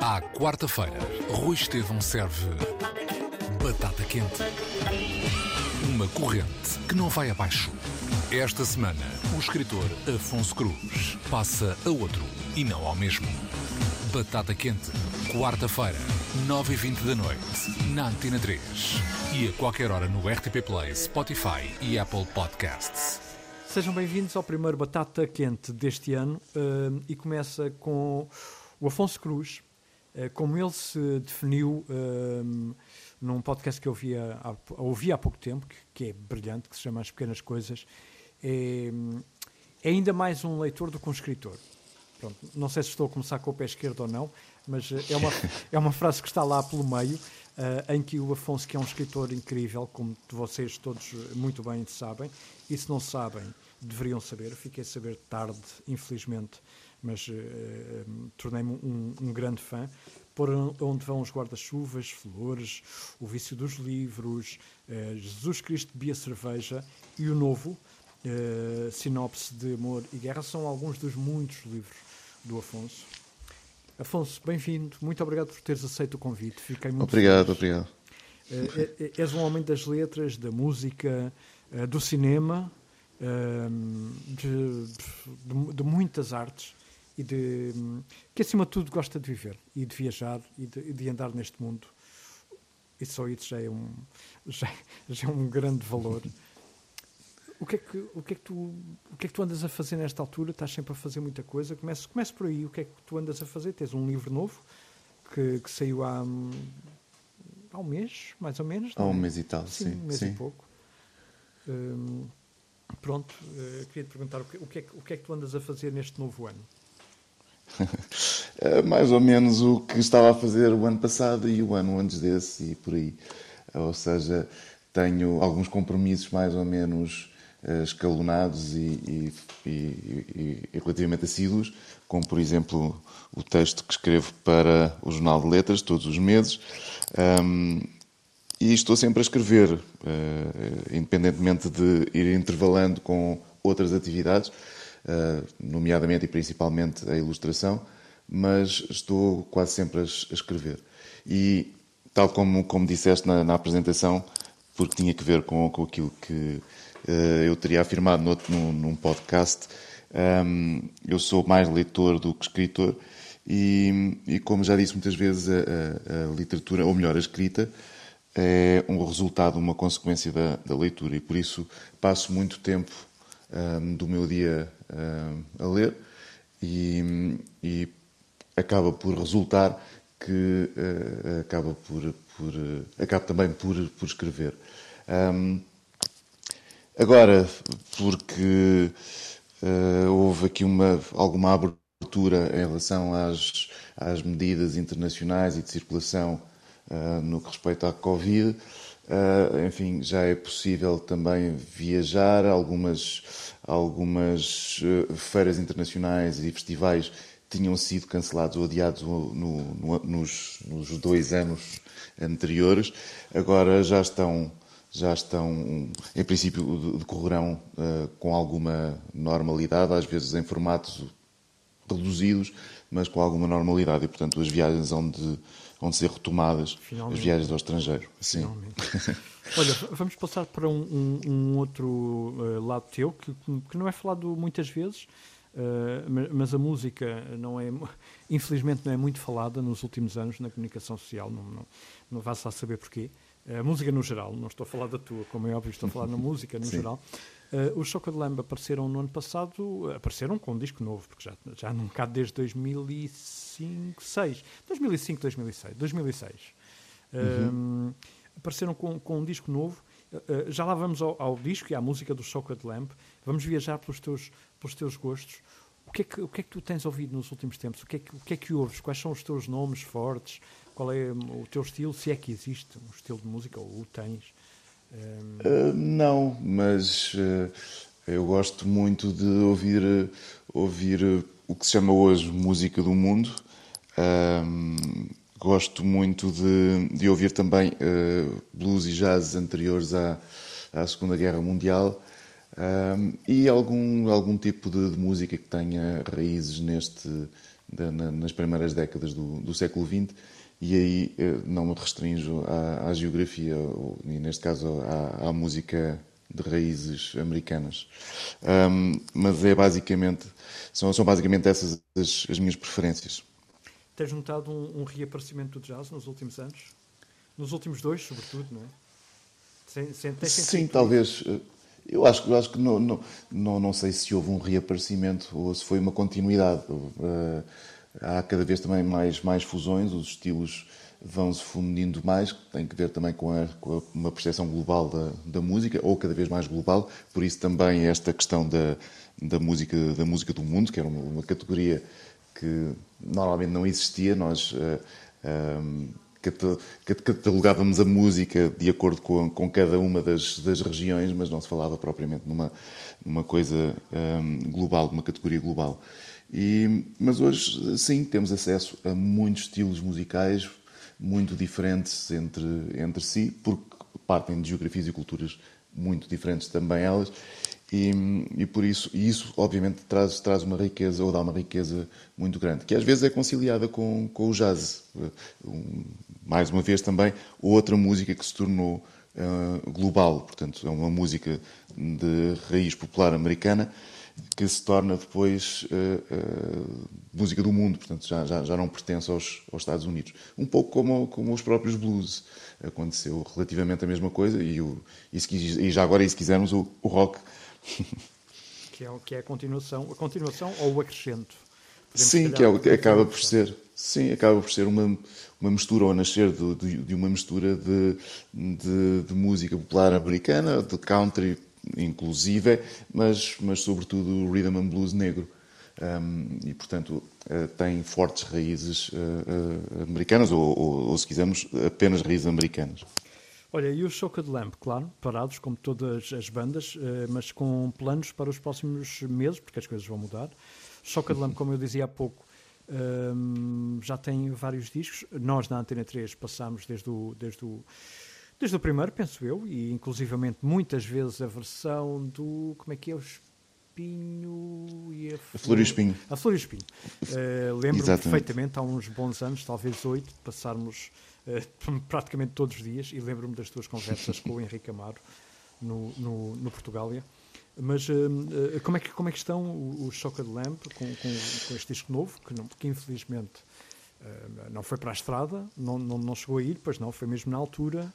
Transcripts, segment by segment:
À quarta-feira, Rui Estevão serve batata quente. Uma corrente que não vai abaixo. Esta semana, o escritor Afonso Cruz passa a outro e não ao mesmo. Batata quente, quarta-feira, 9h20 da noite, na Antena 3. E a qualquer hora no RTP Play, Spotify e Apple Podcasts. Sejam bem-vindos ao primeiro Batata Quente deste ano uh, e começa com o Afonso Cruz, uh, como ele se definiu uh, num podcast que eu ouvia há, ouvi há pouco tempo, que, que, é brilhante, que se chama As Pequenas Coisas, é, é, ainda mais um leitor do que um escritor. Pronto, não sei se estou a começar com o pé esquerdo ou não, mas é uma, é uma frase que está lá pelo meio, em que o Afonso, que é um escritor incrível, como vocês todos muito bem sabem, e se não sabem, deveriam saber. Fiquei a saber tarde, infelizmente, mas uh, tornei-me um, um, grande fã. Por onde vão os guarda-chuvas, flores, o vício dos livros, uh, Jesus Cristo bebia cerveja e o novo, uh, Sinopse de Amor e Guerra, são alguns dos muitos livros do Afonso. Afonso, bem-vindo. Muito obrigado por teres aceito o convite. Fiquei muito Obrigado, feliz. obrigado. és um homem das letras, da música, do cinema, de, de, de, muitas artes e de que acima de tudo gosta de viver e de viajar e de, de andar neste mundo. E só isso já é um já, já, é um grande valor. O que é que o que é que tu o que é que tu andas a fazer nesta altura? Estás sempre a fazer muita coisa? Comece comece por aí. O que é que tu andas a fazer? Tens um livro novo que, que saiu há há um mês mais ou menos há um mês e tal sim, sim um mês sim. e pouco. Um, Pronto, uh, queria te perguntar o que, o, que é, o que, é, que tu andas a fazer neste novo ano? é mais ou menos o que estava a fazer o ano passado e o ano antes desse e por aí. Ou seja, tenho alguns compromissos mais ou menos uh, escalonados e, e, e, e, relativamente assíduos, como por exemplo o texto que escrevo para o Jornal de Letras todos os meses. Um, e estou sempre a escrever, uh, independentemente de ir intervalando com outras atividades, uh, nomeadamente e principalmente a ilustração, mas estou quase sempre a, escrever. E, tal como, como disseste na, na, apresentação, porque tinha que ver com, com aquilo que uh, eu teria afirmado no, num, num podcast, um, eu sou mais leitor do que escritor, e, e como já disse muitas vezes, a, a, a literatura, ou melhor, a escrita, é um resultado, uma consequência da, da leitura e por isso passo muito tempo um, do meu dia um, a ler e, e, acaba por resultar que uh, acaba por, por uh, acaba também por, por escrever. Um, agora, porque uh, houve aqui uma, alguma abertura em relação às, às medidas internacionais e de circulação no que respeita à Covid. Uh, enfim, já é possível também viajar. Algumas, algumas uh, feiras internacionais e festivais tinham sido cancelados ou adiados no, no, nos, nos, dois anos anteriores. Agora já estão, já estão em princípio, decorrerão com alguma normalidade, às vezes em formatos reduzidos, mas com alguma normalidade. E, portanto, as viagens onde vão ser retomadas Finalmente. as viagens ao estrangeiro. Sim. Olha, vamos passar para um, um, um outro uh, lado teu, que, que, não é falado muitas vezes, uh, mas a música não é, infelizmente não é muito falada nos últimos anos na comunicação social, não, não, não vá-se a saber porquê. A música no geral, não estou a falar da tua, como é óbvio, estou a falar na música no Sim. geral. Uh, os Choca de Lamb apareceram no ano passado, apareceram com um disco novo, porque já, já não cá desde 2005, 6, 2005, 2006, 2006. Uhum. Uh, apareceram com, com um disco novo. Uh, já lá vamos ao, ao, disco e à música do Choca de Lamb. Vamos viajar pelos teus, pelos teus gostos. O que, é que, o que é que tu tens ouvido nos últimos tempos? O que, é que, o que é que ouves? Quais são os teus nomes fortes? Qual é o teu estilo? Se é que existe um estilo de música ou o tens? Uh, não, mas uh, eu gosto muito de ouvir, ouvir o que se chama hoje música do mundo. gosto muito de, de ouvir também blues e jazz anteriores à, à Segunda Guerra Mundial. E algum, algum tipo de, de, música que tenha raízes neste, na, nas primeiras décadas do, do século XX, e aí não me restringo à, à geografia, e neste caso à, à música de raízes americanas. Um, mas é basicamente, são, são basicamente essas as, as minhas preferências. Tens notado um, um, reaparecimento do jazz nos últimos anos? Nos últimos dois, sobretudo, não é? Sem, sem, Sim, talvez. Eh, eu acho, eu acho que não, não, não, não sei se houve um reaparecimento ou se foi uma continuidade. Uh, há cada vez também mais, mais fusões, os estilos vão se fundindo mais, tem que ver também com, a, com a, uma percepção global da, da música, ou cada vez mais global, por isso também esta questão da, da, música, da música do mundo, que era uma, uma categoria que normalmente não existia, nós uh, um, catalogávamos a música de acordo com, com cada uma das, das, regiões, mas não se falava propriamente numa, numa coisa um, global, numa categoria global. E, mas hoje, sim, temos acesso a muitos estilos musicais, muito diferentes entre, entre si, porque partem de geografias e culturas muito diferentes também elas, e, e por isso, e isso obviamente traz, traz uma riqueza, ou dá uma riqueza muito grande, que às vezes é conciliada com, com o jazz. Um, mais uma vez também, outra música que se tornou uh, global, portanto é uma música de raiz popular americana, que se torna depois uh, uh, música do mundo, portanto já, já, já não pertence aos, aos Estados Unidos. Um pouco como, como os próprios blues. Aconteceu relativamente a mesma coisa e, o, e, se, e já agora, e se quisermos, o, o rock. que, é, que é a continuação, a continuação ou o acrescento? Podemos sim, que, é, que acaba por ser. Sim, acaba por ser uma, uma mistura, ou nascer de, de, de uma mistura de, de, de música popular americana, de country inclusive, mas, mas sobretudo o rhythm and blues negro. Um, e, portanto, uh, tem fortes raízes uh, americanas, ou, ou, ou, se quisermos, apenas raízes americanas. Olha, e o Choca de Lamp, claro, parados como todas as bandas, mas com planos para os próximos meses, porque as coisas vão mudar. Choca de Lamp, como eu dizia há pouco, um, já tem vários discos. Nós, na Antena 3, passámos desde o, desde o Desde o primeiro, penso eu, e inclusivamente muitas vezes a versão do. Como é que é? O Espinho e a, a Flor e o Espinho. A Flor e o Espinho. Uh, Lembro-me perfeitamente, há uns bons anos, talvez oito, de passarmos uh, praticamente todos os dias, e lembro-me das tuas conversas com o Henrique Amaro no, no, no Portugália. Mas uh, como, é que, como é que estão os Choca de Lamp com, com, com, este disco novo, que, não, que infelizmente não foi para a estrada, não, não, não chegou a ir, pois não, foi mesmo na altura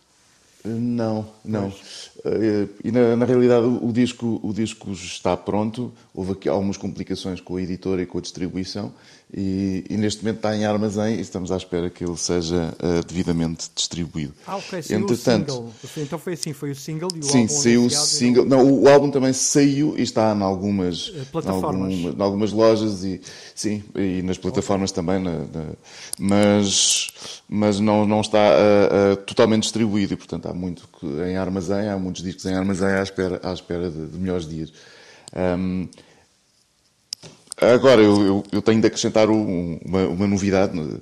não, não. Uh, e na, na, realidade o, o, disco, o disco está pronto. Houve aqui algumas complicações com a editora e com a distribuição e, e neste momento está em armazém e estamos à espera que ele seja uh, devidamente distribuído. Ah, ok. Saiu Entretanto, o single. Então foi assim, foi o single e o sim, álbum saiu o single. Não, o, o, álbum também saiu e está em algumas eh, plataformas, em algumas lojas e sim e nas plataformas okay. também. Na, na, mas mas não não está uh, uh, totalmente distribuído e portanto há muito em armazém, há muitos discos em armazém à espera à espera de, de melhores dias. Um, Agora, eu, eu, eu tenho de acrescentar um, uma, uma, novidade, uh,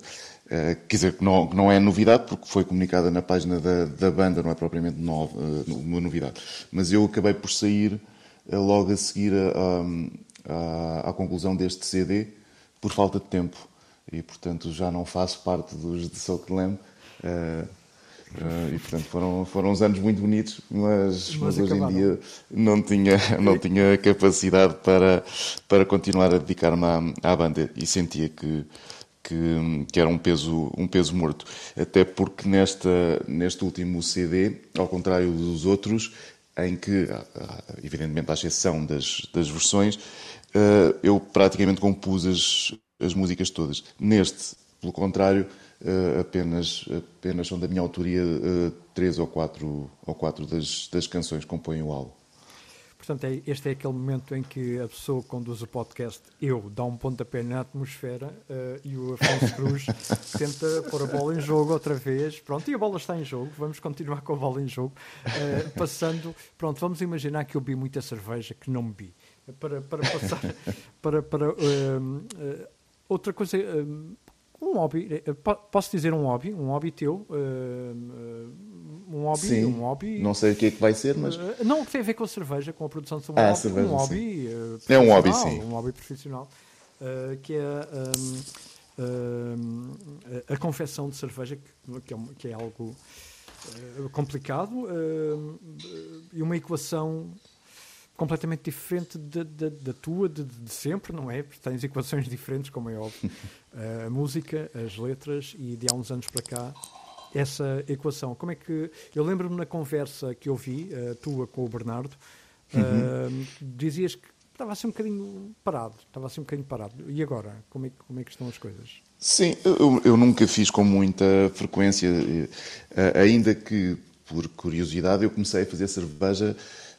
quer dizer, que não, não é novidade, porque foi comunicada na página da, da banda, não é propriamente nova, uh, uma novidade. Mas eu acabei por sair uh, logo a seguir à conclusão deste CD, por falta de tempo. E, portanto, já não faço parte dos de Soul Lamb. Uh, e portanto foram, foram uns anos muito bonitos, mas, mas, mas hoje em dia não tinha, não tinha capacidade para, para continuar a dedicar-me à, à banda e sentia que, que, que, era um peso, um peso morto. Até porque nesta, neste último CD, ao contrário dos outros, em que, ah, ah, evidentemente, à exceção das, das versões, eu praticamente compus as, as músicas todas. Neste, pelo contrário, apenas, apenas são da minha autoria uh, três ou quatro, ou quatro das, das canções que compõem o álbum. Portanto, é, este é aquele momento em que a pessoa que conduz o podcast, eu, dá um pontapé na atmosfera uh, e o Afonso Cruz tenta pôr a bola em jogo outra vez. Pronto, e a bola está em jogo, vamos continuar com a bola em jogo. Uh, passando, pronto, vamos imaginar que eu bi muita cerveja que não bebi. Para, para passar para, para uh, outra coisa um hobby, eh, posso dizer um hobby, um hobby teu, eh, um hobby, sim, um hobby. Não sei o que é que vai ser, mas eh, não que tem a ver com a cerveja, com a produção de cerveja, ah, um cerveja, hobby, é um hobby, sim, um hobby profissional. que é um, a confecção de cerveja, que, que, é, que é, algo complicado e uma equação completamente diferente da tua, de, de, sempre, não é? Porque tens equações diferentes, como é óbvio. a música, as letras e de há uns anos para cá essa equação. Como é que. Eu lembro-me na conversa que eu vi, uh, tua com o Bernardo, uh, uhum. dizias que estava assim um bocadinho parado. Estava assim um bocadinho parado. E agora? Como é, como é que estão as coisas? Sim, eu, eu nunca fiz com muita frequência, ainda que por curiosidade eu comecei a fazer cerveja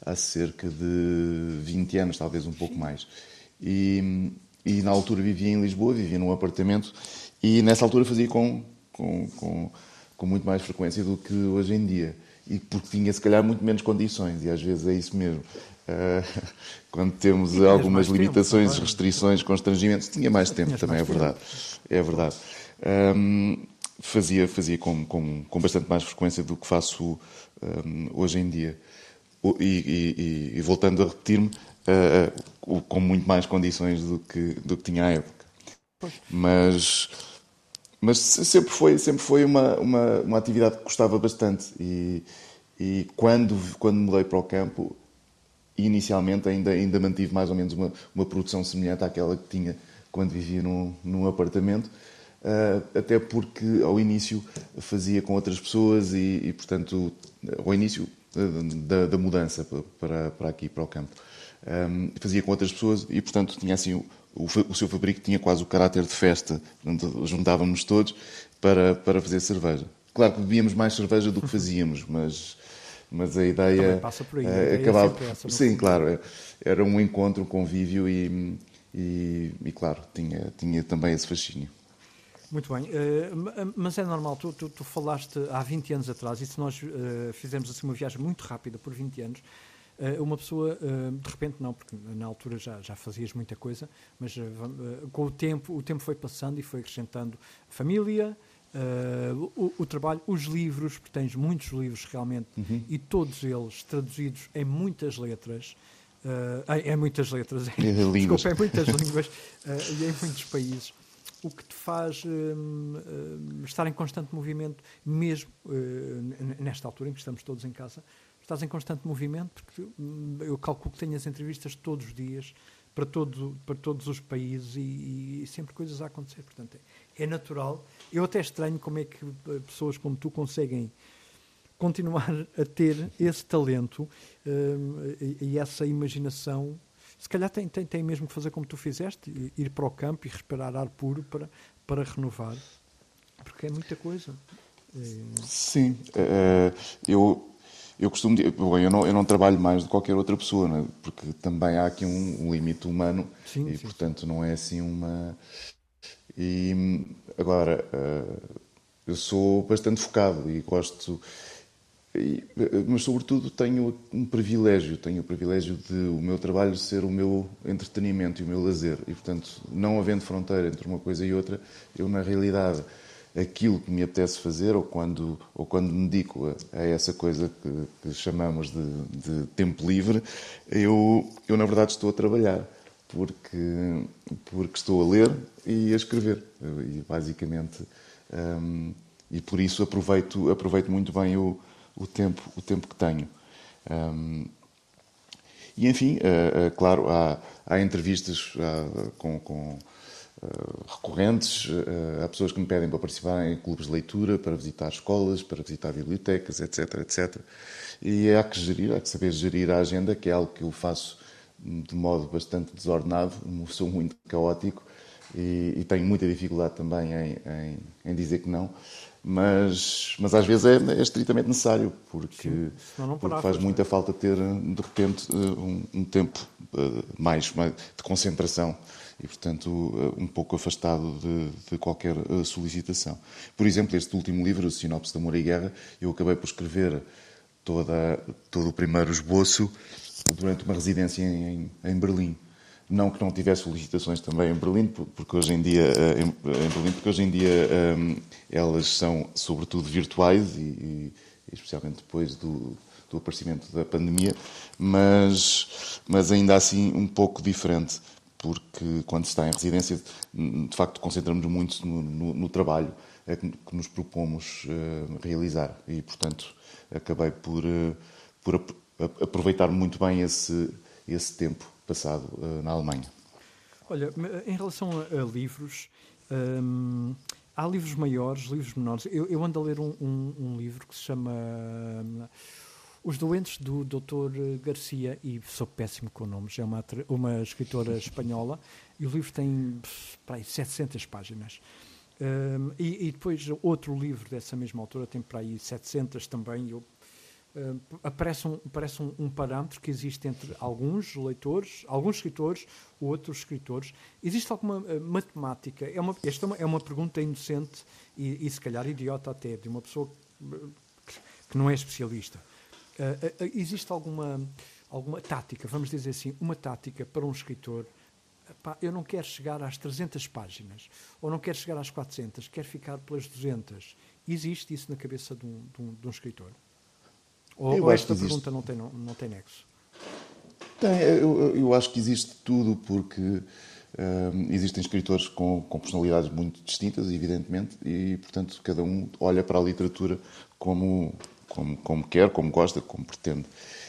há cerca de 20 anos, talvez um pouco mais. E, e na altura vivia em Lisboa, vivia num apartamento e nessa altura fazia com, com, com com muito mais frequência do que hoje em dia. E porque tinha, se calhar, muito menos condições, e às vezes é isso mesmo. Uh, quando temos algumas limitações, tempo, restrições, constrangimentos, tinha mais tempo também, mais é verdade. É verdade. Um, fazia fazia com, com, com bastante mais frequência do que faço um, hoje em dia. E, e, e voltando a repetir-me, uh, com muito mais condições do que, do que tinha à época. Mas mas sempre foi, sempre foi uma, uma, uma atividade que gostava bastante. E, e quando, quando mudei para o campo, inicialmente ainda, ainda mantive mais ou menos uma, uma produção semelhante àquela que tinha quando vivia num, num apartamento. Uh, até porque ao início fazia com outras pessoas e, e portanto, ao início da, da, mudança para, para aqui, para o campo, um, fazia com outras pessoas e, portanto, tinha assim o, o seu fabrico tinha quase o caráter de festa. Portanto, juntávamos todos para, para fazer cerveja. Claro que bebíamos mais cerveja do que fazíamos, mas, mas a ideia. passa por aí. Uh, acabava... Essa, Sim, claro. É, era um encontro, um convívio e, e, e, claro, tinha, tinha também esse fascínio. Muito bem, uh, mas é normal, tu, tu, tu, falaste há 20 anos atrás, e se nós uh, fizermos assim uma viagem muito rápida por 20 anos, Uh, uma pessoa, de repente não, porque na altura já, já fazias muita coisa, mas com o tempo, o tempo foi passando e foi acrescentando família, o, o, trabalho, os livros, porque tens muitos livros realmente, uhum. e todos eles traduzidos em muitas letras, em, em, muitas letras, em, desculpa, em muitas línguas e em muitos países o que te faz estar em constante movimento, mesmo nesta altura em que estamos todos em casa, estás em constante movimento, porque hum, eu calculo que tenhas entrevistas todos os dias para, todo, para todos os países e, e sempre coisas a acontecer. Portanto, é, é, natural. Eu até estranho como é que eh, pessoas como tu conseguem continuar a ter esse talento um, e, e, essa imaginação. Se calhar tem, tem, tem mesmo que fazer como tu fizeste, ir para o campo e respirar ar puro para, para renovar, porque é muita coisa. É... Sim, uh, eu eu costumo bom, eu não, eu não trabalho mais do que qualquer outra pessoa, né? porque também há aqui um, um limite humano sim, e, sim. portanto, não é assim uma. E agora, uh, eu sou bastante focado e gosto. E, mas, sobretudo, tenho um privilégio. Tenho o privilégio de o meu trabalho ser o meu entretenimento e o meu lazer. E, portanto, não havendo fronteira entre uma coisa e outra, eu, na realidade aquilo que me apetece fazer ou quando, ou quando me dedico a, a essa coisa que, que chamamos de, de, tempo livre, eu, eu na verdade estou a trabalhar porque, porque estou a ler e a escrever. E basicamente, um, e por isso aproveito, aproveito muito bem o, o, tempo, o tempo que tenho. Um, e enfim, uh, uh, claro, há, há entrevistas uh, com, com eh, recorrentes. Há pessoas que me pedem para participar em clubes de leitura, para visitar escolas, para visitar bibliotecas, etc, etc. E há que gerir, há que saber gerir a agenda, que é algo que eu faço de modo bastante desordenado, sou muito caótico e, e tenho muita dificuldade também em, em, em, dizer que não, mas, mas às vezes é, é estritamente necessário, porque, Sim, porque faz muita falta ter, de repente, eh, um, um tempo mais, mais de concentração e, portanto, eh, um pouco afastado de, de, qualquer eh, solicitação. Por exemplo, este último livro, Sinopse de Amor e Guerra, eu acabei por escrever toda, todo o primeiro esboço durante uma residência em, em Berlim. Não que não tivesse solicitações também em Berlim, porque hoje em dia, eh, em, Berlim, porque hoje em dia elas são sobretudo virtuais e, e especialmente depois do, do aparecimento da pandemia, mas, mas ainda assim um pouco diferente porque quando se está em residência, de facto, concentramos muito no, no, no trabalho que, nos propomos uh, realizar. E, portanto, acabei por, por aproveitar muito bem esse, esse tempo passado uh, na Alemanha. Olha, em relação a, a livros, hum, há livros maiores, livros menores. Eu, eu ando a ler um, um, um livro que se chama hum, Os Doentes, do Dr. Garcia, e sou péssimo com nomes. É uma, uma escritora espanhola e o livro tem para aí, 700 páginas. Um, e, e, depois outro livro dessa mesma autora tem para aí 700 também. Eu Uh, aparece, um, aparece um, um, parâmetro que existe entre alguns leitores, alguns escritores, outros escritores. Existe alguma uh, matemática? É uma, esta é uma, é uma pergunta inocente e, e, se calhar idiota até, de uma pessoa que, que não é especialista. Uh, existe alguma, alguma tática, vamos dizer assim, uma tática para um escritor Pá, eu não quero chegar às 300 páginas, ou não quero chegar às 400, quero ficar pelas 200. Existe isso na cabeça de um, de um, de um escritor? Ou, ou esta pergunta não tem, não, não tem nexo? Tem, eu, eu acho que existe tudo, porque um, existem escritores com, com, personalidades muito distintas, evidentemente, e, portanto, cada um olha para a literatura como, como, como quer, como gosta, como pretende.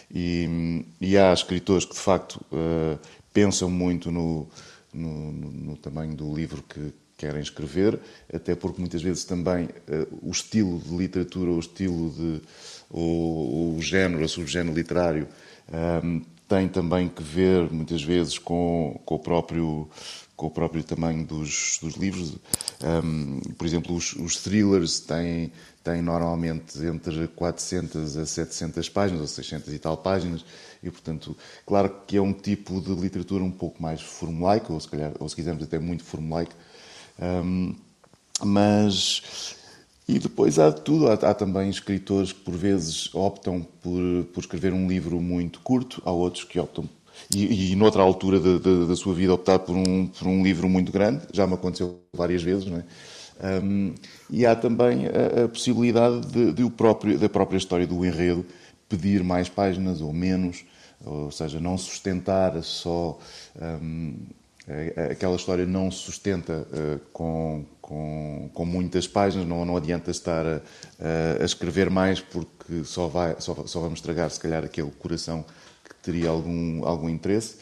E, e há escritores que, de facto, uh, pensam muito no, no, no, no tamanho do livro que, querem escrever, até porque muitas vezes também uh, o estilo de literatura, o estilo de o, o género, o subgénero literário um, tem também que ver muitas vezes com, com o próprio com o próprio tamanho dos, dos livros. Um, por exemplo, os, os, thrillers têm, têm normalmente entre 400 a 700 páginas, ou 600 e tal páginas, e, portanto, claro que é um tipo de literatura um pouco mais formulaica, ou se, calhar, ou se quisermos até muito formulaica, um, mas e depois há tudo, há, há, também escritores que por vezes optam por, por escrever um livro muito curto, há outros que optam, e, e noutra altura da, da, sua vida, optar por um, por um livro muito grande, já me aconteceu várias vezes, não é? Um, e há também a, a possibilidade de, de, o próprio, da própria história do enredo pedir mais páginas ou menos, ou seja, não sustentar só. Um, aquela história não se sustenta uh, com, com, com muitas páginas, não, não adianta estar a, a, escrever mais porque só, vai, só, só vamos estragar, se calhar, aquele coração que teria algum, algum interesse.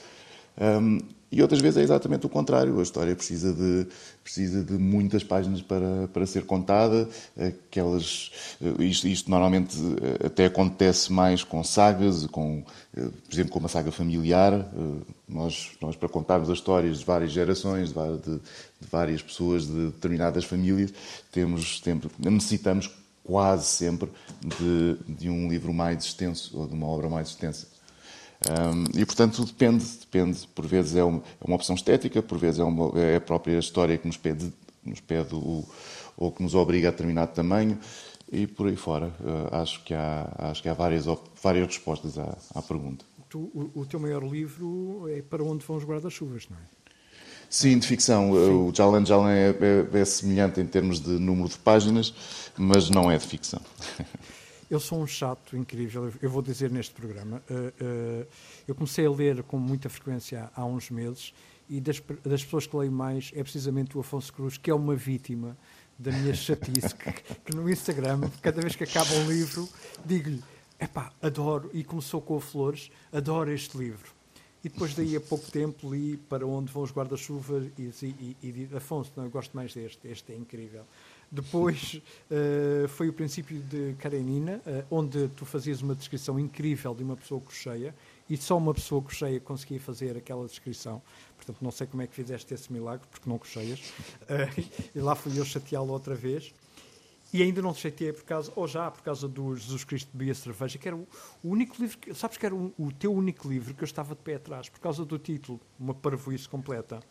Um, e outras vezes é exatamente o contrário. A história precisa de, precisa de muitas páginas para, para ser contada. Aquelas, isto, isto normalmente eh, até acontece mais com sagas, com, eh, por exemplo, com uma saga familiar. Eh, nós, nós para contarmos as histórias de várias gerações, de, de, de várias pessoas de determinadas famílias, temos, temos, necessitamos quase sempre de, de um livro mais extenso ou de uma obra mais extensa. Um, e, portanto, depende, depende. Por vezes é uma, é uma opção estética, por vezes é, uma, é, a própria história que nos pede, nos pede o, ou que nos obriga a determinado tamanho e por aí fora. Uh, acho que há, acho que há várias, várias respostas à, à pergunta. Tu, o, o, teu maior livro é Para Onde Vão os Guarda-Chuvas, não é? Sim, de ficção. Sim. O Jalan Jalan é, é, é semelhante em termos de número de páginas, mas não é de ficção. Eu sou um chato incrível, eu vou dizer neste programa. Uh, uh, eu comecei a ler com muita frequência há, uns meses e das, das, pessoas que leio mais é precisamente o Afonso Cruz, que é uma vítima da minha chatice, que, que, no Instagram, cada vez que acaba um livro, digo-lhe, epá, adoro, e começou com o Flores, adoro este livro. E depois daí a pouco tempo li Para Onde Vão os Guarda-Chuvas e, e, e, e Afonso, não, eu gosto mais deste, este é incrível. Depois uh, foi o princípio de Karenina, uh, onde tu fazias uma descrição incrível de uma pessoa cocheia e só uma pessoa cocheia conseguia fazer aquela descrição. Portanto, não sei como é que fizeste esse milagre, porque não cocheias. Uh, e lá fui eu chateá-lo outra vez. E ainda não te chateei por causa, ou já por causa do Jesus Cristo bebia cerveja, que era o, único livro, que, sabes que era o, o, teu único livro que eu estava de pé atrás, por causa do título, uma parvoíce completa.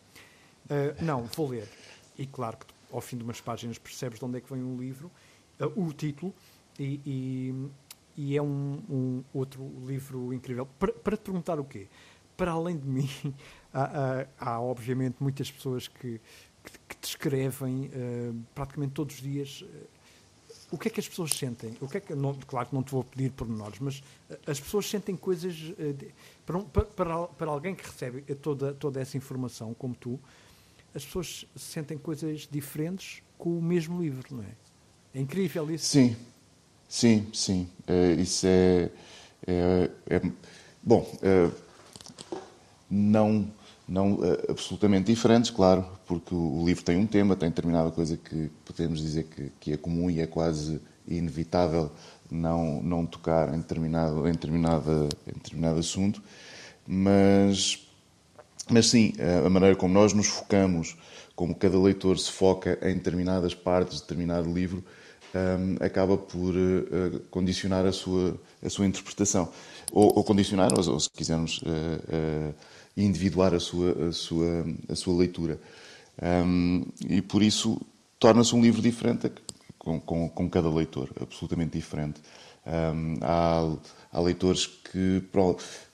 não, vou ler. E claro que ao fim de umas páginas percebes de onde é que vem o livro, uh, o título, e, e, e é um, um, outro livro incrível. Para, para, te perguntar o quê? Para além de mim, há, há, há obviamente muitas pessoas que, que, que descrevem uh, praticamente todos os dias uh, o que é que as pessoas sentem? O que é que, não, claro que não te vou pedir pormenores, mas as pessoas sentem coisas. Para, para, para alguém que recebe toda, toda essa informação, como tu, as pessoas sentem coisas diferentes com o mesmo livro, não é? É incrível isso. Sim, sim, sim. É, isso é, é, é bom. É, não, não é, absolutamente diferentes, claro, porque o, o, livro tem um tema, tem determinada coisa que podemos dizer que, que é comum e é quase inevitável não, não tocar em determinado, em, determinada, em determinado assunto, mas mas sim, a maneira como nós nos focamos, como cada leitor se foca em determinadas partes de determinado livro, um, acaba por uh, condicionar a sua, a sua interpretação. Ou, ou condicionar, ou, ou, se quisermos, uh, individuar a sua, a sua, a sua leitura. Um, e por isso torna-se um livro diferente com, com, com, cada leitor, absolutamente diferente. Um, há, há leitores que. Pronto, eh,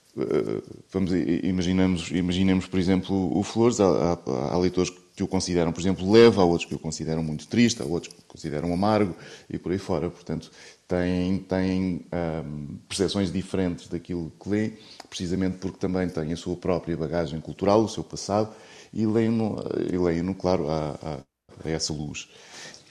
vamos, imaginamos, imaginemos, por exemplo, o Flores, há, há, há, leitores que o consideram, por exemplo, leve, há outros que o consideram muito triste, há outros que o consideram amargo e por aí fora. Portanto, têm, têm um, percepções diferentes daquilo que lê, precisamente porque também têm a sua própria bagagem cultural, o seu passado, e leem-no, e leem claro, a, a, a, essa luz.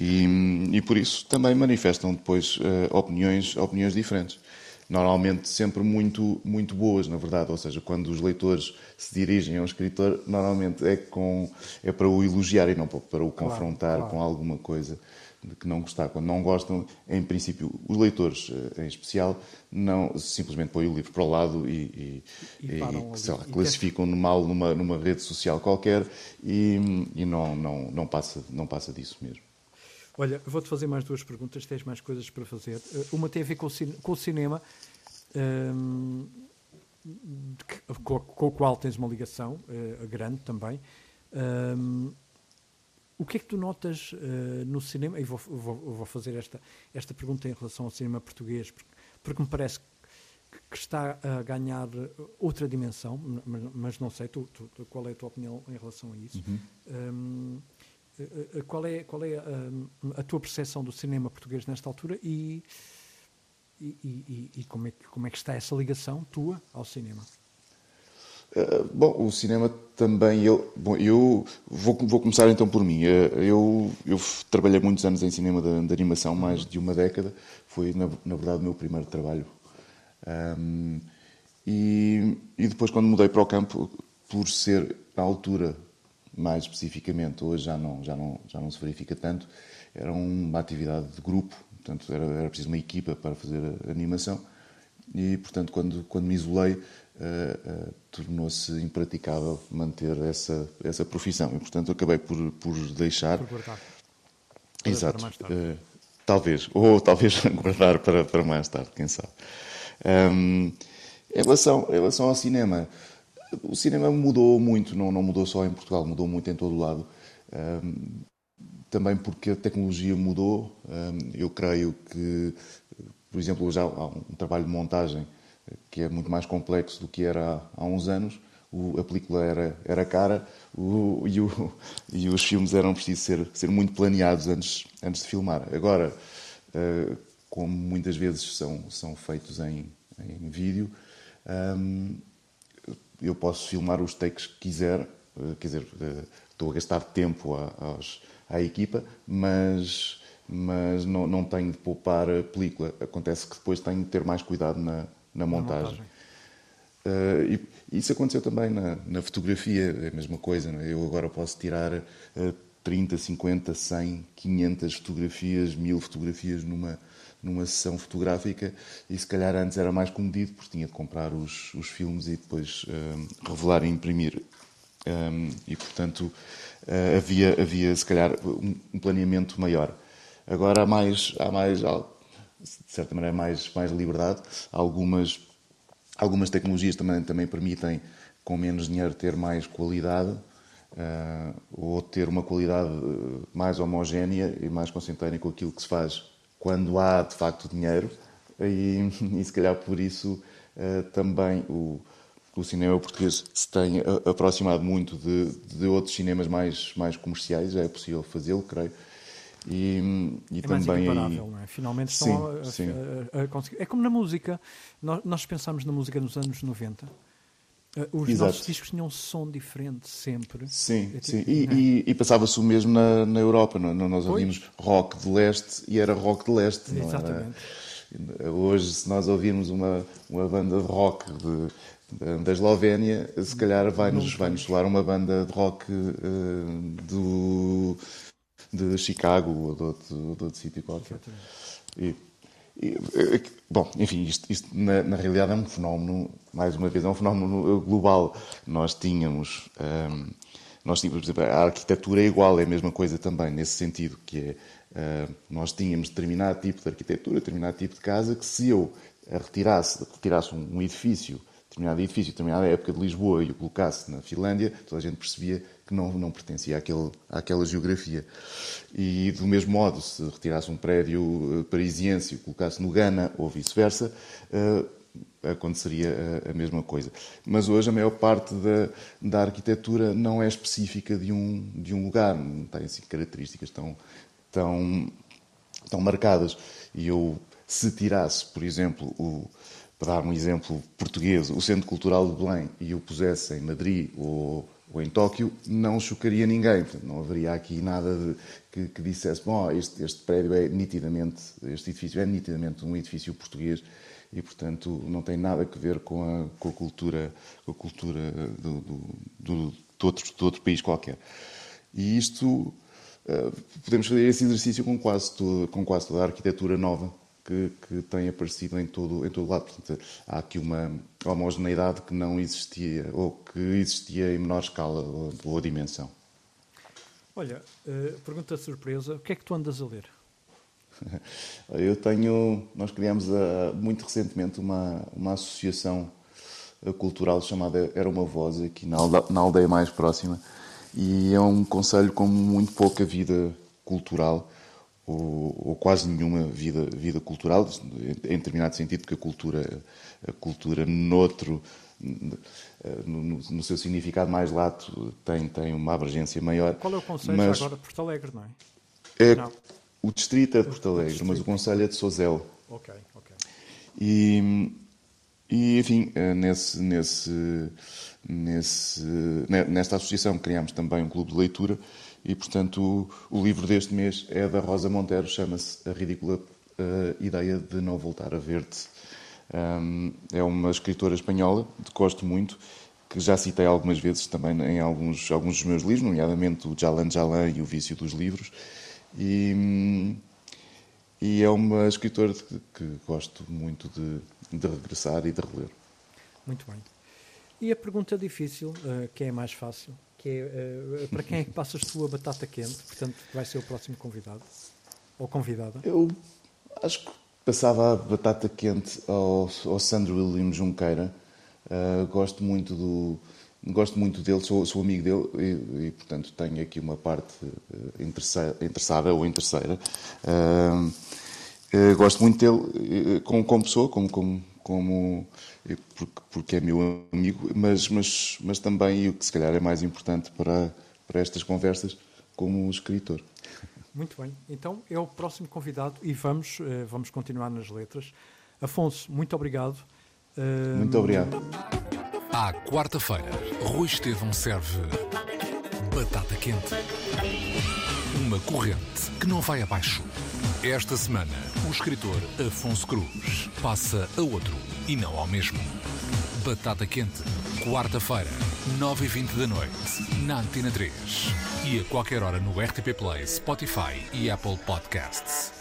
E, e, por isso também manifestam depois uh, opiniões, opiniões diferentes normalmente sempre muito, muito boas, na verdade. Ou seja, quando os leitores se dirigem a um escritor, normalmente é, com, é para o elogiar e não para o confrontar claro, claro. com alguma coisa de que não gostar. Quando não gostam, em princípio, os leitores eh, em especial, não simplesmente põem o livro para o lado e, e, e, e lá, classificam no mal numa, numa rede social qualquer e, e não, não, não, passa, não passa disso mesmo. Olha, vou-te fazer mais duas perguntas, tens mais coisas para fazer. Eh, uma tem a ver com o, cine, com o cinema, um, ehm, com, com, o qual tens uma ligação uh, grande também. Um, ehm, o que é que tu notas uh, no cinema? E vou, vou, vou, fazer esta, esta pergunta em relação ao cinema português, porque, porque me parece que, está a ganhar outra dimensão, mas, não sei tu, tu, qual é a tua opinião em relação a isso. Uhum. Um, ehm, eh, eh, qual é, qual é a, a, tua percepção do cinema português nesta altura e, e, e, e, como, é que, como é que está essa ligação tua ao cinema? Uh, bom, o cinema também. Eu, bom, eu vou, vou começar então por mim. Eu, eu trabalhei muitos anos em cinema de, de animação, mais de uma década. Foi, na, na verdade, o meu primeiro trabalho. Um, e, e depois, quando mudei para o campo, por ser, na altura, mais especificamente, hoje já não, já não, já não se verifica tanto, era uma atividade de grupo, portanto era, era preciso uma equipa para fazer a animação e, portanto, quando, quando me isolei, uh, uh, tornou-se impraticável manter essa, essa profissão e, portanto, acabei por, por deixar. Por guardar. Exato. Uh, talvez, ou talvez guardar para, para mais tarde, quem sabe. Um, em, relação, em relação ao cinema, o cinema mudou muito, não, não mudou só em Portugal, mudou muito em todo o lado. Um, também porque a tecnologia mudou. Um, eu creio que, por exemplo, hoje há um trabalho de montagem que é muito mais complexo do que era há, uns anos. O, a película era, era cara o, e, o, e, os filmes eram precisos ser, ser muito planeados antes, antes de filmar. Agora, uh, como muitas vezes são, são feitos em, em vídeo, um, eu posso filmar os takes que quiser, eh, quer dizer, eh, estou a gastar tempo aos, à equipa, mas, mas não, não tenho de poupar a película. Acontece que depois tenho de ter mais cuidado na, na montagem. Na montagem. Uh, e isso aconteceu também na, na, fotografia, é a mesma coisa. É? Eu agora posso tirar uh, 30, 50, 100, 500 fotografias, 1000 fotografias numa, numa sessão fotográfica e se calhar antes era mais comedido porque tinha de comprar os, os filmes e depois um, revelar e imprimir. Um, e portanto uh, havia, havia se calhar um, um, planeamento maior. Agora há mais, há mais de certa maneira, mais, mais liberdade. Algumas, algumas tecnologias também, também permitem, com menos dinheiro, ter mais qualidade. Uh, ou ter uma qualidade mais homogénea e mais concentrada com aquilo que se faz quando há de facto dinheiro, e, e se calhar por isso uh, também o, o cinema português se tem aproximado muito de, de outros cinemas mais, mais comerciais, já é possível fazê-lo, creio. e, e é mais também incomparável, aí, não é? Finalmente Sim, estão a, a- sim. a- a conseguir. É como na música. Nós, nós pensamos na música nos anos 90. Eh, Os Exato. nossos discos tinham um som diferente sempre. Sim, É sim. tipo- E, é. e- e passava-se o mesmo na, na Europa. não- não- Nós Pois. ouvimos rock de leste e era rock de leste. não era- Exatamente. Hoje, se nós ouvirmos uma, uma banda de rock de, da- Eslovénia, se calhar vai-nos vai -nos soar uma banda de rock eh, do, de Chicago ou de outro, de outro sítio qualquer. E, e, bom, enfim, isto, isto na, na realidade é um fenómeno, mais uma vez, é um fenómeno global. Nós tínhamos, ehm, nós tínhamos, por exemplo, a arquitetura é igual, é a mesma coisa também, nesse sentido, que é, eh, nós tínhamos determinado tipo de arquitetura, determinado tipo de casa, que se eu retirasse, retirasse um edifício, determinado edifício, determinada época de Lisboa e o colocasse na Finlândia, toda a gente percebia que não, não pertencia àquele, àquela geografia. E do mesmo modo, se retirasse um prédio eh, parisiense e o colocasse no Ghana ou vice-versa, eh, aconteceria a, a mesma coisa. Mas hoje a maior parte da, da arquitetura não é específica de um, de um lugar, não tem assim, características tão, tão, tão marcadas. E eu, se tirasse, por exemplo, o, para dar um exemplo português, o Centro Cultural de Belém e o pusesse em Madrid ou, ou em Tóquio, não chocaria ninguém. Portanto, não haveria aqui nada de, que, que dissesse, bom, este, este prédio é nitidamente, este edifício é nitidamente um edifício português e, portanto, não tem nada a ver com a, com a cultura, com a cultura do, do, do, de, outro, de outro país qualquer. E isto, eh, podemos fazer esse exercício com quase, com quase toda a arquitetura nova que, que tem aparecido em todo, em todo lado. Portanto, há aqui uma homogeneidade que não existia, ou que existia em menor escala ou, ou dimensão. Olha, eh, pergunta surpresa: o que é que tu andas a ler? Eu tenho, nós criamos ah, muito recentemente uma, uma associação ah, cultural chamada Era uma Voz, aqui na aldeia, na aldeia mais próxima, e é um conselho com muito pouca vida cultural, ou, ou quase nenhuma vida, vida cultural, em determinado sentido, porque a cultura, a cultura noutro, no, no, no seu significado mais lato, tem, tem uma abrangência maior. Qual é o conselho mas agora de Porto Alegre, não é? É, Não. o distrito é de Porto Alegre, mas o conselho é de Sozel. Ok, ok. E, e enfim, eh, nesse, nesse, nesse, ne- nesta associação criámos também um clube de leitura e, portanto, o, o livro deste mês é da Rosa Monteiro, chama-se A Ridícula eh, Ideia de Não Voltar a Ver-te. Ahm, é uma escritora espanhola, que gosto muito, que já citei algumas vezes também em alguns, alguns dos meus livros, nomeadamente o Jalan Jalan e o Vício dos Livros. E, e é uma escritora que, que gosto muito de, de regressar e de reler. Muito bem. E a pergunta difícil, eh, que é mais fácil, que é eh, para quem é que passas tu a batata quente? Portanto, vai ser o próximo convidado ou convidada. Eu acho que passava a batata quente ao, ao Sandro William Junqueira. Uh, gosto muito do gosto muito dele, sou, sou amigo dele e, e, portanto tenho aqui uma parte uh, ou interesseira. Uh, uh, gosto muito dele uh, como, como pessoa, como, como, como eh, porque, porque é meu amigo, mas, mas, mas também e o que se calhar é mais importante para, para estas conversas como escritor. Muito bem. Então é o próximo convidado e vamos, eh, vamos continuar nas letras. Afonso, muito obrigado. Eh, Muito obrigado. À quarta-feira, Rui Estevão serve batata quente. Uma corrente que não vai abaixo. Esta semana, o escritor Afonso Cruz passa a outro e não ao mesmo. Batata quente, quarta-feira, 9h20 da noite, na Antena 3. E a qualquer hora no RTP Play, Spotify e Apple Podcasts.